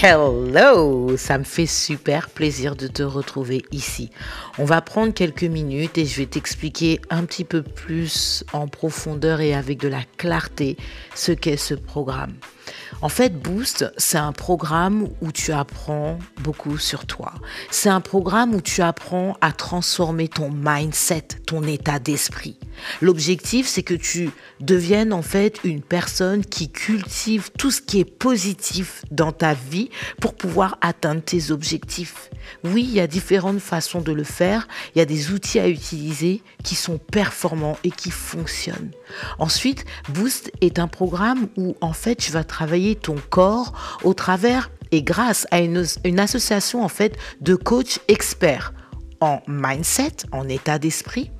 Hello, ça me fait super plaisir de te retrouver ici. On va prendre quelques minutes et je vais t'expliquer un petit peu plus en profondeur et avec de la clarté ce qu'est ce programme. En fait, Boost, c'est un programme où tu apprends beaucoup sur toi. C'est un programme où tu apprends à transformer ton mindset, ton état d'esprit. L'objectif, c'est que tu deviennes en fait une personne qui cultive tout ce qui est positif dans ta vie pour pouvoir atteindre tes objectifs. Oui, il y a différentes façons de le faire. Il y a des outils à utiliser qui sont performants et qui fonctionnent. Ensuite, Boost est un programme où en fait tu vas travailler ton corps au travers et grâce à une, association en fait de coachs experts en mindset, en état d'esprit,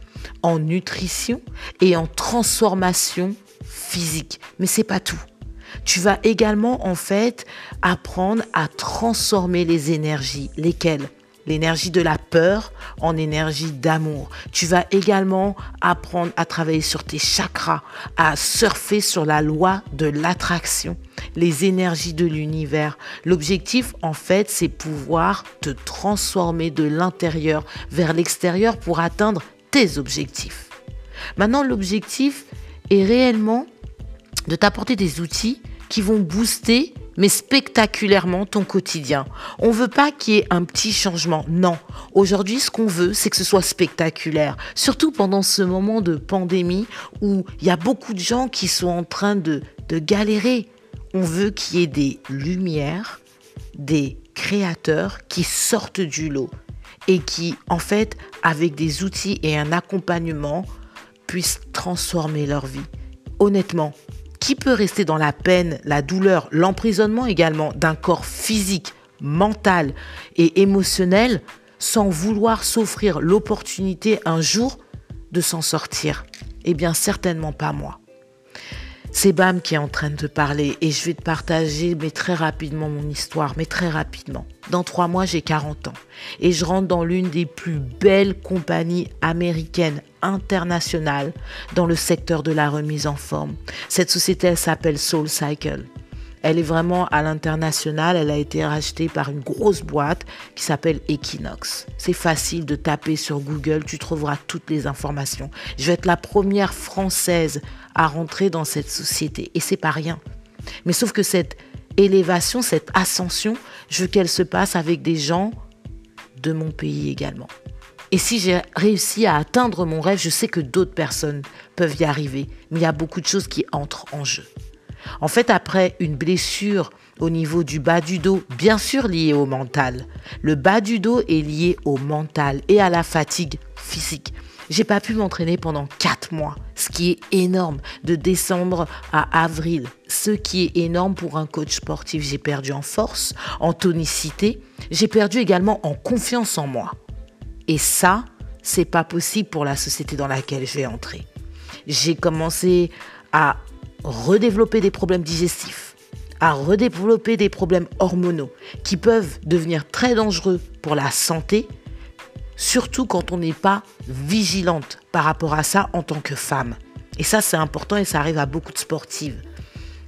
en nutrition et en transformation physique. Mais c'est pas tout. Tu vas également en fait apprendre à transformer les énergies, lesquelles? L'énergie de la peur en énergie d'amour. Tu vas également apprendre à travailler sur tes chakras, à surfer sur la loi de l'attraction, les énergies de l'univers. L'objectif, en fait, c'est pouvoir te transformer de l'intérieur vers l'extérieur pour atteindre tes objectifs. Maintenant, l'objectif est réellement de t'apporter des outils qui vont booster mais spectaculairement ton quotidien. On veut pas qu'il y ait un petit changement. Non. Aujourd'hui, ce qu'on veut, c'est que ce soit spectaculaire. Surtout pendant ce moment de pandémie où il y a beaucoup de gens qui sont en train de, de galérer. On veut qu'il y ait des lumières, des créateurs qui sortent du lot et qui, en fait, avec des outils et un accompagnement, puissent transformer leur vie. Honnêtement, qui peut rester dans la peine, la douleur, l'emprisonnement également d'un corps physique, mental et émotionnel sans vouloir s'offrir l'opportunité un jour de s'en sortir? Eh bien, certainement pas moi. C'est Bam qui est en train de te parler et je vais te partager, mais très rapidement, mon histoire, mais très rapidement. Dans trois mois, j'ai 40 ans et je rentre dans l'une des plus belles compagnies américaines internationales dans le secteur de la remise en forme. Cette société, elle s'appelle Soul Cycle. Elle est vraiment à l'international. Elle a été rachetée par une grosse boîte qui s'appelle Equinox. C'est facile de taper sur Google, tu trouveras toutes les informations. Je vais être la première française à rentrer dans cette société et c'est pas rien. Mais sauf que cette élévation, cette ascension, je veux qu'elle se passe avec des gens de mon pays également. Et si j'ai réussi à atteindre mon rêve, je sais que d'autres personnes peuvent y arriver. Mais il y a beaucoup de choses qui entrent en jeu. En fait, après une blessure au niveau du bas du dos, bien sûr liée au mental, le bas du dos est lié au mental et à la fatigue physique. J'ai pas pu m'entraîner pendant 4 mois, ce qui est énorme, de décembre à avril, ce qui est énorme pour un coach sportif. J'ai perdu en force, en tonicité, j'ai perdu également en confiance en moi. Et ça, c'est pas possible pour la société dans laquelle je vais entrer. J'ai commencé à redévelopper des problèmes digestifs, à redévelopper des problèmes hormonaux qui peuvent devenir très dangereux pour la santé, surtout quand on n'est pas vigilante par rapport à ça en tant que femme. Et ça, c'est important et ça arrive à beaucoup de sportives.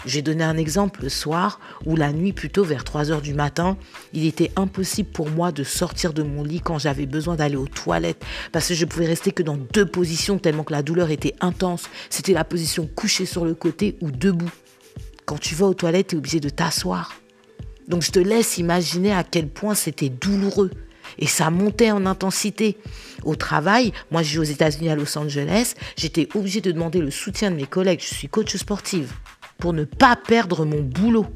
J'ai donné un exemple le soir où la nuit, plutôt vers 3 heures du matin, il était impossible pour moi de sortir de mon lit quand j'avais besoin d'aller aux toilettes parce que je pouvais rester que dans deux positions tellement que la douleur était intense. C'était la position couchée sur le côté ou debout. Quand tu vas aux toilettes, tu es obligé de t'asseoir. Donc je te laisse imaginer à quel point c'était douloureux. Et ça montait en intensité. Au travail, moi je vis aux États-Unis à Los Angeles, j'étais obligée de demander le soutien de mes collègues. Je suis coach sportive pour ne pas perdre mon boulot.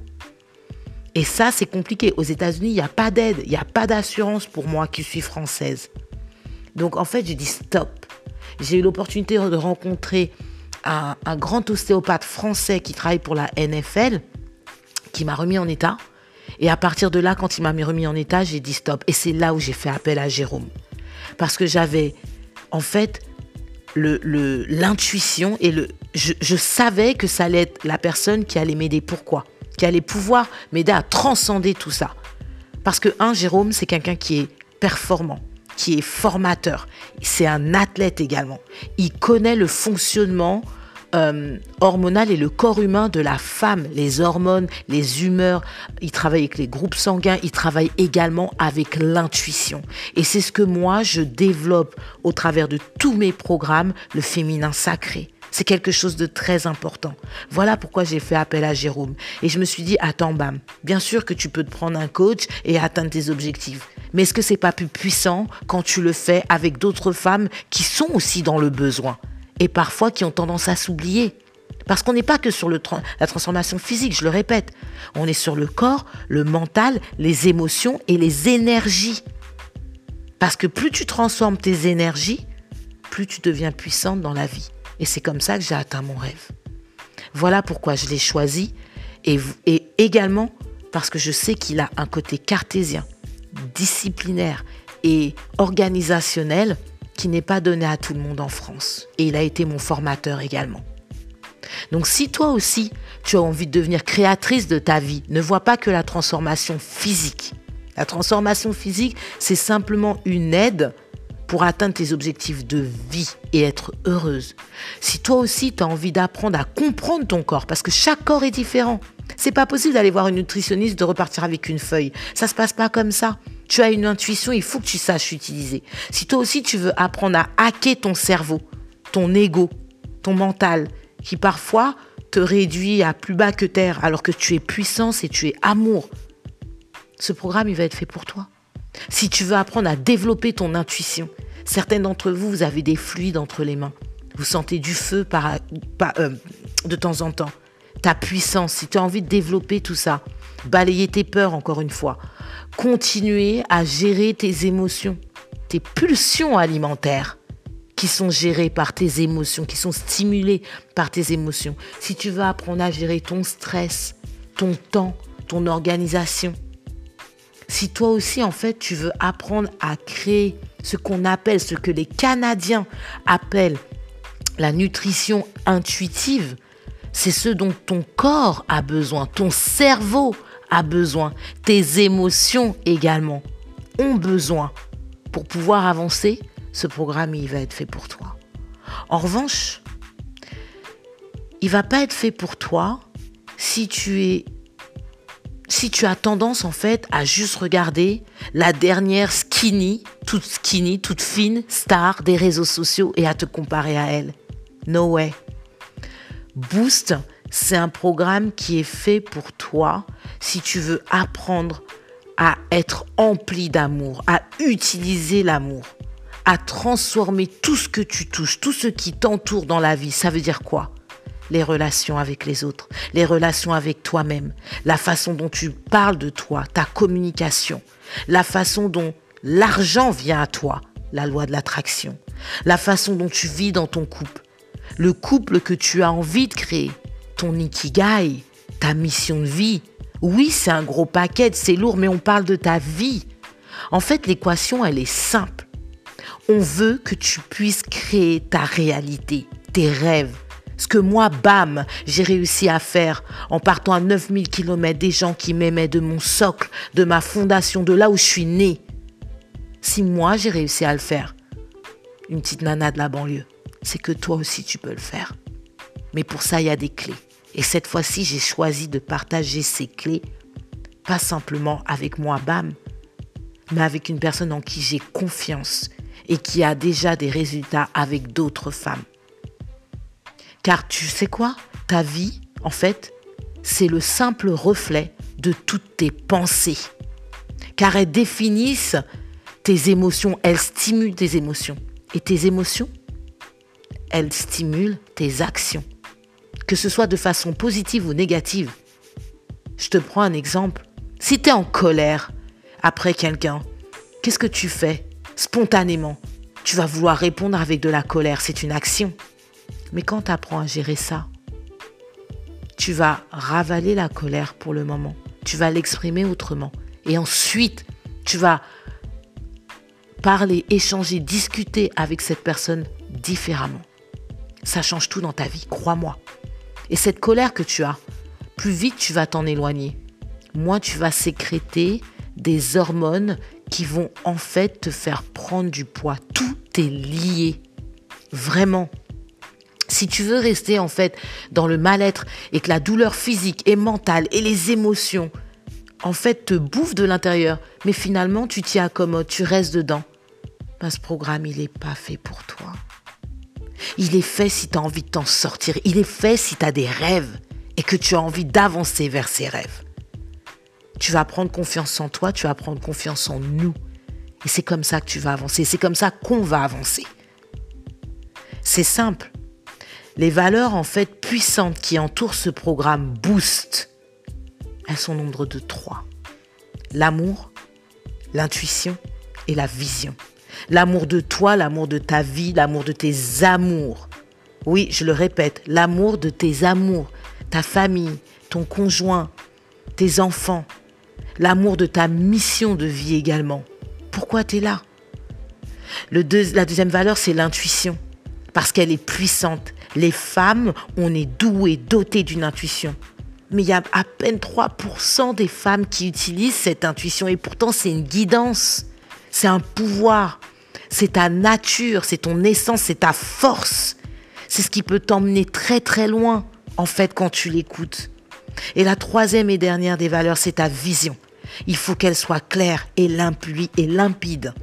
Et ça, c'est compliqué. Aux États-Unis, il n'y a pas d'aide, il n'y a pas d'assurance pour moi qui suis française. Donc en fait, j'ai dit stop. J'ai eu l'opportunité de rencontrer un, un, grand ostéopathe français qui travaille pour la NFL, qui m'a remis en état. Et à partir de là, quand il m'a remis en état, j'ai dit stop. Et c'est là où j'ai fait appel à Jérôme. Parce que j'avais, en fait, l'intuition et le, je, je, savais que ça allait être la personne qui allait m'aider. Pourquoi? Qui allait pouvoir m'aider à transcender tout ça. Parce que, un, Jérôme, c'est quelqu'un qui est performant, qui est formateur. C'est un athlète également. Il connaît le fonctionnement euh, hormonal et le corps humain de la femme, les hormones, les humeurs. Il travaille avec les groupes sanguins, il travaille également avec l'intuition. Et c'est ce que moi, je développe au travers de tous mes programmes, le féminin sacré. C'est quelque chose de très important. Voilà pourquoi j'ai fait appel à Jérôme. Et je me suis dit, attends, bam, bien sûr que tu peux te prendre un coach et atteindre tes objectifs. Mais est-ce que c'est pas plus puissant quand tu le fais avec d'autres femmes qui sont aussi dans le besoin? Et parfois qui ont tendance à s'oublier parce qu'on n'est pas que sur le la transformation physique, je le répète. On est sur le corps, le mental, les émotions et les énergies. Parce que plus tu transformes tes énergies, plus tu deviens puissante dans la vie. Et c'est comme ça que j'ai atteint mon rêve. Voilà pourquoi je l'ai choisi et, et également parce que je sais qu'il a un côté cartésien, disciplinaire et organisationnel qui n'est pas donné à tout le monde en France. Et il a été mon formateur également. Donc si toi aussi, tu as envie de devenir créatrice de ta vie, ne vois pas que la transformation physique. La transformation physique, c'est simplement une aide pour atteindre tes objectifs de vie et être heureuse. Si toi aussi tu as envie d'apprendre à comprendre ton corps parce que chaque corps est différent. C'est pas possible d'aller voir une nutritionniste de repartir avec une feuille. Ça se passe pas comme ça. Tu as une intuition, il faut que tu saches utiliser. Si toi aussi tu veux apprendre à hacker ton cerveau, ton ego, ton mental, qui parfois te réduit à plus bas que terre alors que tu es puissance et tu es amour, ce programme il va être fait pour toi. Si tu veux apprendre à développer ton intuition, certains d'entre vous, vous avez des fluides entre les mains. Vous sentez du feu par, euh, de temps en temps. Ta puissance, si tu as envie de développer tout ça, balayer tes peurs encore une fois, continuer à gérer tes émotions, tes pulsions alimentaires qui sont gérées par tes émotions, qui sont stimulées par tes émotions. Si tu veux apprendre à gérer ton stress, ton temps, ton organisation, si toi aussi, en fait, tu veux apprendre à créer ce qu'on appelle, ce que les Canadiens appellent la nutrition intuitive, c'est ce dont ton corps a besoin, ton cerveau a besoin, tes émotions également ont besoin. Pour pouvoir avancer, ce programme, il va être fait pour toi. En revanche, il va pas être fait pour toi si tu es si tu as tendance en fait à juste regarder la dernière skinny, toute skinny, toute fine star des réseaux sociaux et à te comparer à elle. No way. Boost, c'est un programme qui est fait pour toi si tu veux apprendre à être empli d'amour, à utiliser l'amour, à transformer tout ce que tu touches, tout ce qui t'entoure dans la vie. Ça veut dire quoi? Les relations avec les autres, les relations avec toi-même, la façon dont tu parles de toi, ta communication, la façon dont l'argent vient à toi, la loi de l'attraction, la façon dont tu vis dans ton couple, le couple que tu as envie de créer, ton ikigai, ta mission de vie. Oui, c'est un gros paquet, c'est lourd, mais on parle de ta vie. En fait, l'équation, elle est simple. On veut que tu puisses créer ta réalité, tes rêves, ce que moi, bam, j'ai réussi à faire en partant à 9000 km des gens qui m'aimaient de mon socle, de ma fondation, de là où je suis née. Si moi, j'ai réussi à le faire, une petite nana de la banlieue, c'est que toi aussi, tu peux le faire. Mais pour ça, il y a des clés. Et cette fois-ci, j'ai choisi de partager ces clés, pas simplement avec moi, bam, mais avec une personne en qui j'ai confiance et qui a déjà des résultats avec d'autres femmes. Car tu sais quoi? Ta vie, en fait, c'est le simple reflet de toutes tes pensées. Car elles définissent tes émotions, elles stimulent tes émotions. Et tes émotions, elles stimulent tes actions. Que ce soit de façon positive ou négative. Je te prends un exemple. Si tu es en colère après quelqu'un, qu'est-ce que tu fais spontanément? Tu vas vouloir répondre avec de la colère, c'est une action. Mais quand tu apprends à gérer ça, tu vas ravaler la colère pour le moment. Tu vas l'exprimer autrement. Et ensuite, tu vas parler, échanger, discuter avec cette personne différemment. Ça change tout dans ta vie, crois-moi. Et cette colère que tu as, plus vite tu vas t'en éloigner, moins tu vas sécréter des hormones qui vont en fait te faire prendre du poids. Tout est lié. Vraiment. Si tu veux rester en fait dans le mal-être et que la douleur physique et mentale et les émotions en fait te bouffent de l'intérieur, mais finalement tu t'y accommodes, tu restes dedans, ben, ce programme il n'est pas fait pour toi. Il est fait si tu as envie de t'en sortir, il est fait si tu as des rêves et que tu as envie d'avancer vers ces rêves. Tu vas prendre confiance en toi, tu vas prendre confiance en nous. Et c'est comme ça que tu vas avancer, c'est comme ça qu'on va avancer. C'est simple. Les valeurs en fait puissantes qui entourent ce programme Boost, elles sont nombre de trois. L'amour, l'intuition et la vision. L'amour de toi, l'amour de ta vie, l'amour de tes amours. Oui, je le répète, l'amour de tes amours, ta famille, ton conjoint, tes enfants, l'amour de ta mission de vie également. Pourquoi tu es là La deuxième valeur, c'est l'intuition, parce qu'elle est puissante. Les femmes, on est douées, dotées d'une intuition. Mais il y a à peine 3% des femmes qui utilisent cette intuition et pourtant c'est une guidance, c'est un pouvoir, c'est ta nature, c'est ton essence, c'est ta force. C'est ce qui peut t'emmener très très loin en fait quand tu l'écoutes. Et la troisième et dernière des valeurs, c'est ta vision. Il faut qu'elle soit claire et limpide.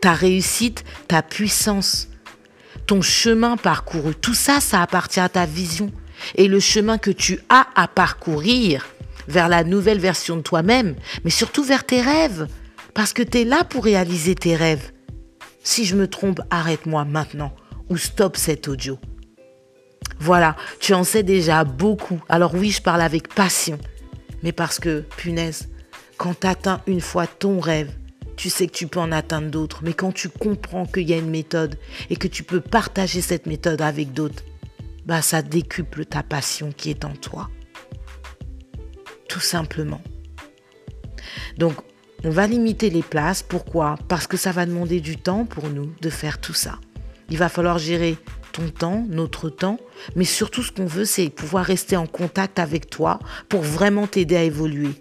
Ta réussite, ta puissance, ton chemin parcouru, tout ça, ça appartient à ta vision. Et le chemin que tu as à parcourir vers la nouvelle version de toi-même, mais surtout vers tes rêves. Parce que tu es là pour réaliser tes rêves. Si je me trompe, arrête-moi maintenant ou stop cet audio. Voilà, tu en sais déjà beaucoup. Alors oui, je parle avec passion. Mais parce que, punaise, quand tu atteins une fois ton rêve, tu sais que tu peux en atteindre d'autres. Mais quand tu comprends qu'il y a une méthode et que tu peux partager cette méthode avec d'autres, bah ça décuple ta passion qui est en toi. Tout simplement. Donc, on va limiter les places. Pourquoi? Parce que ça va demander du temps pour nous de faire tout ça. Il va falloir gérer ton temps, notre temps, mais surtout ce qu'on veut, c'est pouvoir rester en contact avec toi pour vraiment t'aider à évoluer.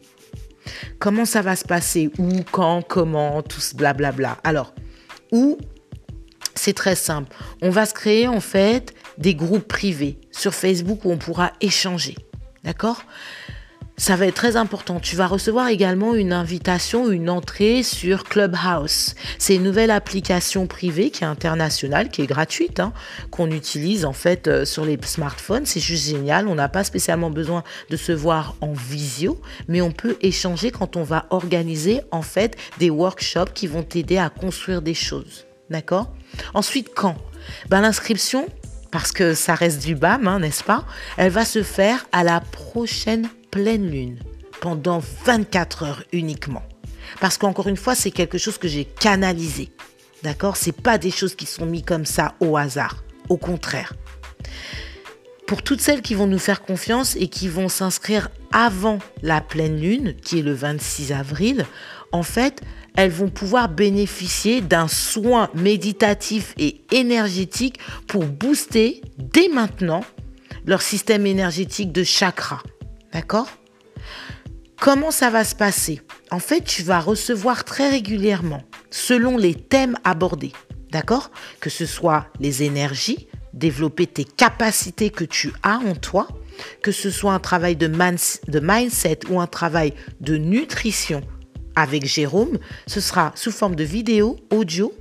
Comment ça va se passer? Où, quand, comment, tout ce blablabla. Alors, où? C'est très simple. On va se créer en fait des groupes privés sur Facebook où on pourra échanger. D'accord? Ça va être très important. Tu vas recevoir également une invitation, une entrée sur Clubhouse. C'est une nouvelle application privée qui est internationale, qui est gratuite, hein, qu'on utilise en fait euh, sur les smartphones. C'est juste génial. On n'a pas spécialement besoin de se voir en visio, mais on peut échanger quand on va organiser en fait des workshops qui vont t'aider à construire des choses. D'accord? Ensuite, quand? Ben, L'inscription, parce que ça reste du BAM, hein, n'est-ce pas? Elle va se faire à la prochaine pleine lune pendant 24 heures uniquement. Parce qu'encore une fois, c'est quelque chose que j'ai canalisé. D'accord? C'est pas des choses qui sont mises comme ça au hasard. Au contraire. Pour toutes celles qui vont nous faire confiance et qui vont s'inscrire avant la pleine lune, qui est le 26 avril, en fait, elles vont pouvoir bénéficier d'un soin méditatif et énergétique pour booster dès maintenant leur système énergétique de chakra. D'accord? Comment ça va se passer? En fait, tu vas recevoir très régulièrement, selon les thèmes abordés, d'accord? Que ce soit les énergies, développer tes capacités que tu as en toi, que ce soit un travail de, de mindset ou un travail de nutrition avec Jérôme, ce sera sous forme de vidéo, audio,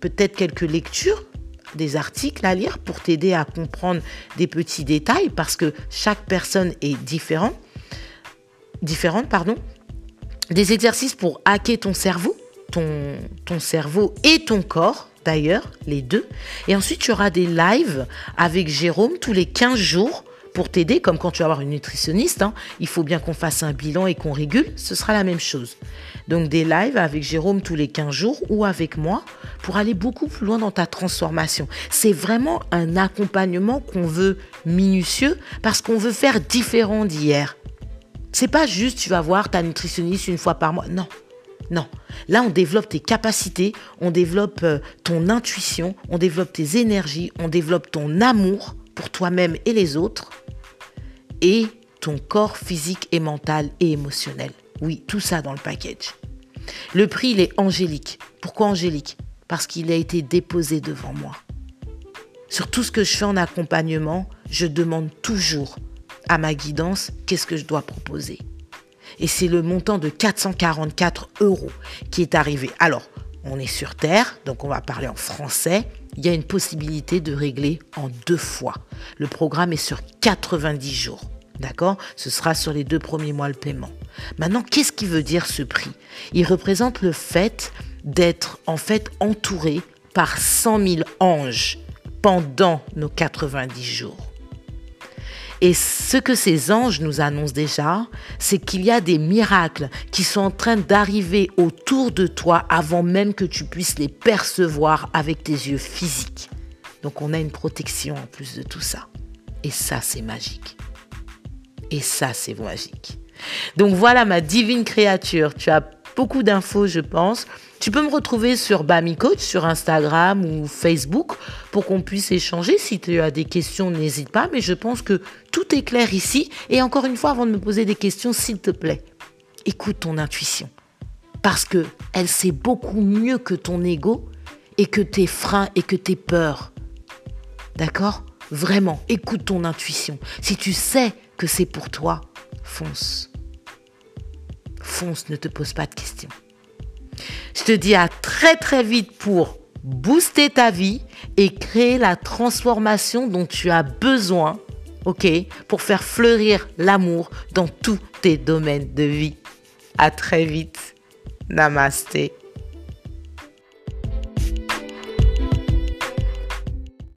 peut-être quelques lectures, des articles à lire pour t'aider à comprendre des petits détails parce que chaque personne est différente, différente pardon. Des exercices pour hacker ton cerveau, ton, ton cerveau et ton corps d'ailleurs, les deux. Et ensuite, tu auras des lives avec Jérôme tous les 15 jours pour t'aider, comme quand tu vas avoir une nutritionniste, hein, il faut bien qu'on fasse un bilan et qu'on régule, ce sera la même chose. Donc des lives avec Jérôme tous les 15 jours ou avec moi pour aller beaucoup plus loin dans ta transformation. C'est vraiment un accompagnement qu'on veut minutieux parce qu'on veut faire différent d'hier. C'est pas juste tu vas voir ta nutritionniste une fois par mois. Non. Non. Là, on développe tes capacités, on développe euh, ton intuition, on développe tes énergies, on développe ton amour pour toi-même et les autres et ton corps physique et mental et émotionnel. Oui, tout ça dans le package. Le prix, il est angélique. Pourquoi angélique? Parce qu'il a été déposé devant moi. sur tout ce que je fais en accompagnement, je demande toujours à ma guidance qu'est-ce que je dois proposer? Et c'est le montant de 444 euros qui est arrivé. Alors, on est sur Terre, donc on va parler en français. Il y a une possibilité de régler en deux fois. Le programme est sur 90 jours. D'accord? Ce sera sur les deux premiers mois le paiement. Maintenant, qu'est-ce qui veut dire ce prix? Il représente le fait d'être en fait entouré par 100 000 anges pendant nos 90 jours. Et ce que ces anges nous annoncent déjà, c'est qu'il y a des miracles qui sont en train d'arriver autour de toi avant même que tu puisses les percevoir avec tes yeux physiques. Donc on a une protection en plus de tout ça. Et ça, c'est magique. Et ça, c'est magique. Donc voilà ma divine créature. Tu as beaucoup d'infos, je pense. Tu peux me retrouver sur Bami Coach sur Instagram ou Facebook pour qu'on puisse échanger. Si tu as des questions, n'hésite pas. Mais je pense que tout est clair ici. Et encore une fois, avant de me poser des questions, s'il te plaît, écoute ton intuition. Parce que elle sait beaucoup mieux que ton ego et que tes freins et que tes peurs. D'accord? Vraiment, écoute ton intuition. Si tu sais que c'est pour toi, fonce. Fonce, ne te pose pas de questions. Je te dis à très très vite pour booster ta vie et créer la transformation dont tu as besoin, ok, pour faire fleurir l'amour dans tous tes domaines de vie. À très vite. Namasté.